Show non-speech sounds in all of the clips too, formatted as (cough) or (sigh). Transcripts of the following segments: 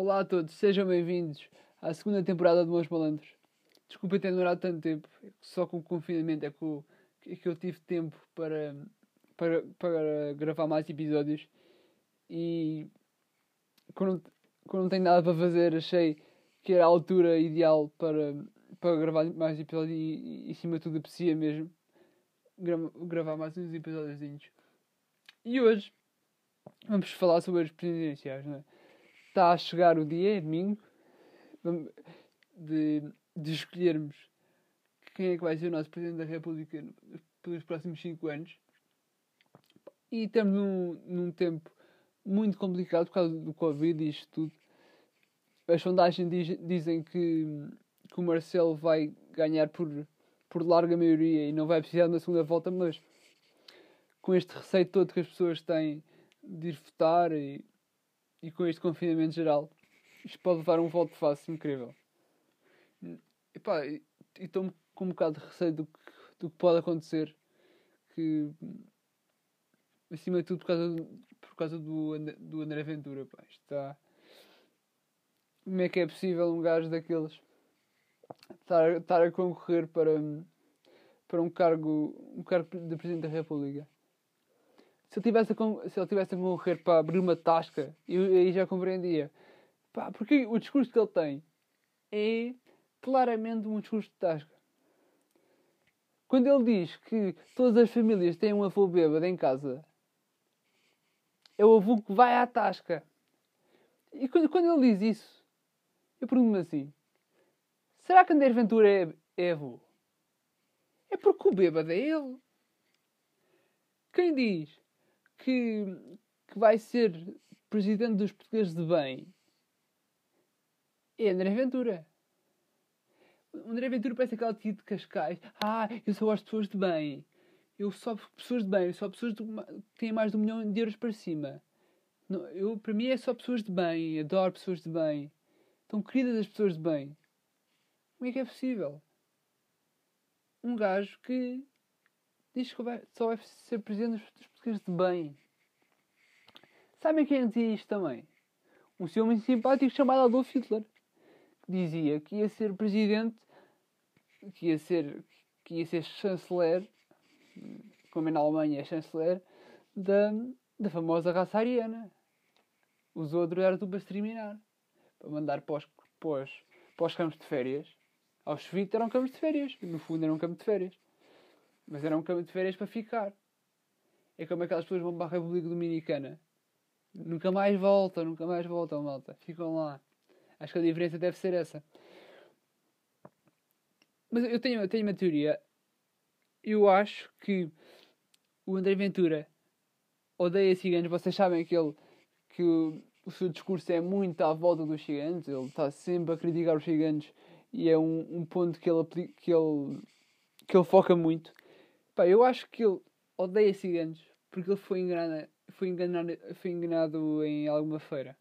Olá a todos, sejam bem-vindos à segunda temporada de Meus Malandros. Desculpem ter demorado tanto tempo, só com o confinamento é que eu, é que eu tive tempo para, para, para gravar mais episódios e quando, quando não tenho nada para fazer achei que era a altura ideal para, para gravar mais episódios e, e, acima de tudo aprecia mesmo gravar mais uns episódios. E hoje vamos falar sobre as presidenciais, não é? Está a chegar o dia, é domingo, de, de escolhermos quem é que vai ser o nosso Presidente da República pelos próximos 5 anos. E estamos num, num tempo muito complicado por causa do Covid e isto tudo. As sondagens diz, dizem que, que o Marcelo vai ganhar por, por larga maioria e não vai precisar na segunda volta, mas com este receio todo que as pessoas têm de ir votar e, e com este confinamento geral, isto pode levar um voto fácil incrível. E estou com um bocado de receio do que, do que pode acontecer. Que acima de tudo por causa do, por causa do, do André Ventura. Pá, está. Como é que é possível um gajo daqueles estar, estar a concorrer para, para um cargo, um cargo de Presidente da República? Se ele tivesse a, se ele tivesse a concorrer para abrir uma tasca, eu aí já compreendia. Pá, porque o discurso que ele tem é claramente um discurso de tasca. Quando ele diz que todas as famílias têm um avô bêbado em casa, é o avô que vai à tasca. E quando, quando ele diz isso, eu pergunto-me assim: será que André Ventura é, é avô? É porque o bêbado é ele. Quem diz que, que vai ser presidente dos portugueses de bem é André Ventura. O André Ventura parece aquele tipo de Cascais. Ah, eu só gosto de pessoas de bem. Eu só pessoas de bem. Só pessoas que têm mais de um milhão de euros para cima. Não, eu, para mim é só pessoas de bem. Adoro pessoas de bem. Estão queridas as pessoas de bem. Como é que é possível? Um gajo que diz que só vai ser presidente dos portugueses de bem. Sabem quem dizia isto também? Um senhor muito simpático chamado Adolf Hitler. Que dizia que ia ser presidente, que ia ser, que ia ser chanceler, como é na Alemanha é chanceler, da, da famosa raça ariana. Os outros eram tudo para exterminar. Para mandar para os, para os, para os campos de férias. Auschwitz eram campos de férias. No fundo eram um campo de férias. Mas era um campo de férias para ficar. É como aquelas pessoas vão para a República Dominicana. Nunca mais voltam, nunca mais voltam, malta. Ficam lá. Acho que a diferença deve ser essa. Mas eu tenho, eu tenho uma teoria. Eu acho que o André Ventura odeia ciganos. Vocês sabem que ele que o, o seu discurso é muito à volta dos ciganos. Ele está sempre a criticar os ciganos e é um, um ponto que ele, que ele que ele foca muito. Pá, eu acho que ele odeia ciganos porque ele foi enganado, foi enganado, foi enganado em alguma feira.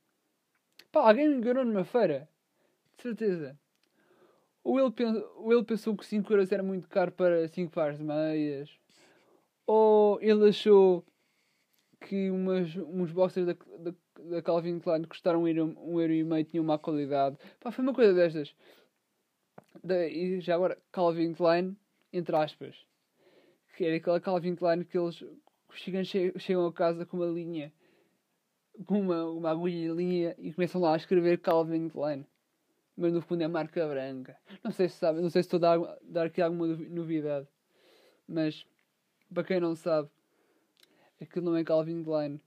Pá, alguém enganou numa feira. De certeza. Ou ele, ou ele pensou que 5 euros era muito caro para 5 pares de meias. Ou ele achou que umas, uns boxers da, da, da Calvin Klein custaram um euro, um euro e meio tinham má qualidade. Pá, foi uma coisa destas. E já agora, Calvin Klein, entre aspas que era aquela Calvin Klein que eles chegam, chegam a casa com uma linha, com uma, uma agulha linha e começam lá a escrever Calvin Klein. Mas no fundo é marca branca. Não sei se sabe, não sei se estou a dar, dar aqui alguma novidade. Mas para quem não sabe, aquilo não é Calvin Klein.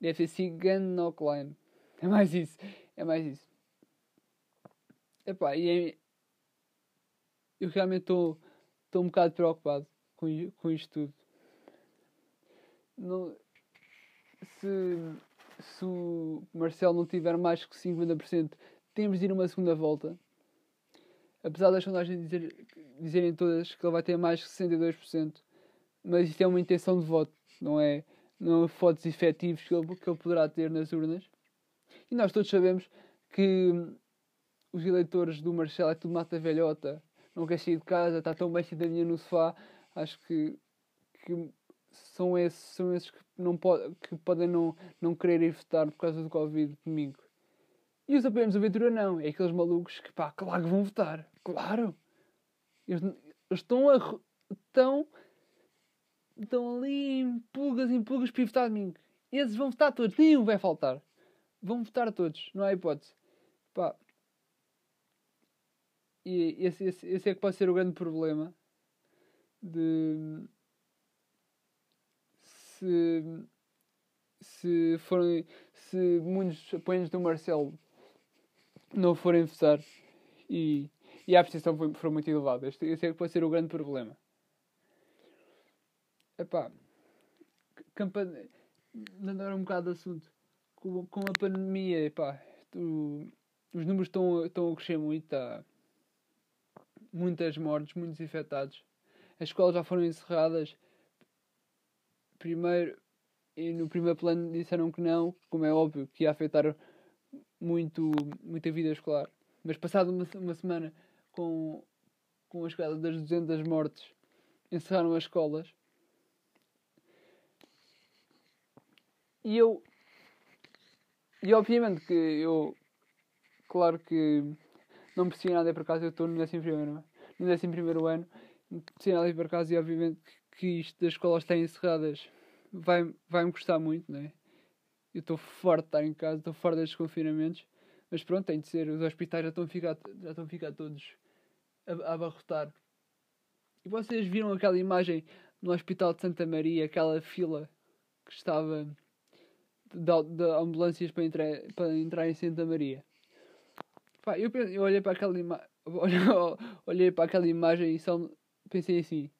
Deve ser Cigano Klein. É mais isso. É mais isso. Epá, e é... eu realmente estou estou um bocado preocupado com, com isto tudo. Não, se, se o Marcelo não tiver mais que 50%, temos de ir uma segunda volta. Apesar das sondagens dizer, dizerem todas que ele vai ter mais que 62%, mas isto é uma intenção de voto, não é, não é votos efetivos que ele, que ele poderá ter nas urnas. E nós todos sabemos que os eleitores do Marcelo é tudo mata velhota, não quer sair de casa, está tão bem cidadania no sofá. Acho que, que são esses, são esses que, não pode, que podem não, não querer ir votar por causa do Covid domingo. E os apoiantes do Ventura não. É aqueles malucos que, pá, claro que vão votar. Claro. Eles, eles estão a. Estão. Estão ali em pulgas, em pulgas para ir votar domingo. Esses vão votar todos. Nenhum vai faltar. Vão votar todos. Não há hipótese. Pá. E esse, esse, esse é que pode ser o grande problema de. Se. Se forem. Se muitos apoiantes do Marcelo não forem votar e, e a abstenção for, for muito elevada. Este, esse é que pode ser o grande problema. Epá, campanha. Andar um bocado de assunto. Com, com a pandemia, epá, tu, os números estão, estão a crescer muito. Tá? Muitas mortes, muitos infectados. As escolas já foram encerradas. Primeiro, e no primeiro plano disseram que não, como é óbvio, que ia afetar muito, muita vida escolar. Mas passado uma, uma semana com, com a chegada das 200 mortes, encerraram as escolas. E eu. E obviamente que eu. Claro que não preciso nada para casa, eu estou no 11 primeiro, no 11 primeiro ano, preciso nada para casa e obviamente que isto das escolas estarem encerradas vai, vai custar muito, não é? Eu estou forte de estar em casa, estou fora destes confinamentos. Mas pronto, tem de ser. Os hospitais já estão a ficar, já estão a ficar todos a, a abarrotar. E vocês viram aquela imagem no Hospital de Santa Maria, aquela fila que estava de, de ambulâncias para entrar, para entrar em Santa Maria? Pá, eu, eu olhei para aquela imagem. (laughs) olhei para aquela imagem e só pensei assim: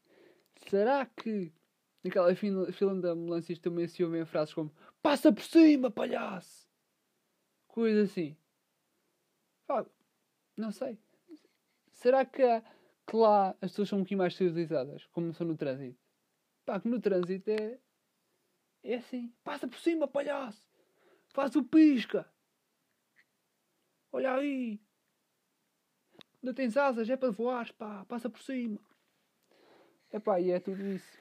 será que naquela fila, de ambulâncias também se ouvem frases como Passa por cima, palhaço! Coisa assim. Pá, não sei. Será que, há, que lá as pessoas são um pouquinho mais civilizadas, como são no trânsito? Pá, que no trânsito é. É assim. Passa por cima, palhaço! Faz o pisca! Olha aí! Não tens asas, é para voar, pá, passa por cima. É pá, e é tudo isso.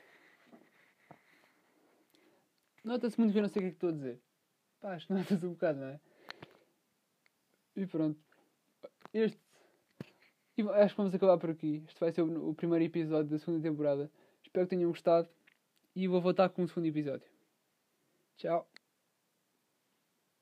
Nota-se muito que eu não sei o que é que estou a dizer. Pá, acho que (laughs) nota-se um bocado, não é? E pronto. Este. E acho que vamos acabar por aqui. Este vai ser o, o primeiro episódio da segunda temporada. Espero que tenham gostado. E vou voltar com o segundo episódio. Tchau.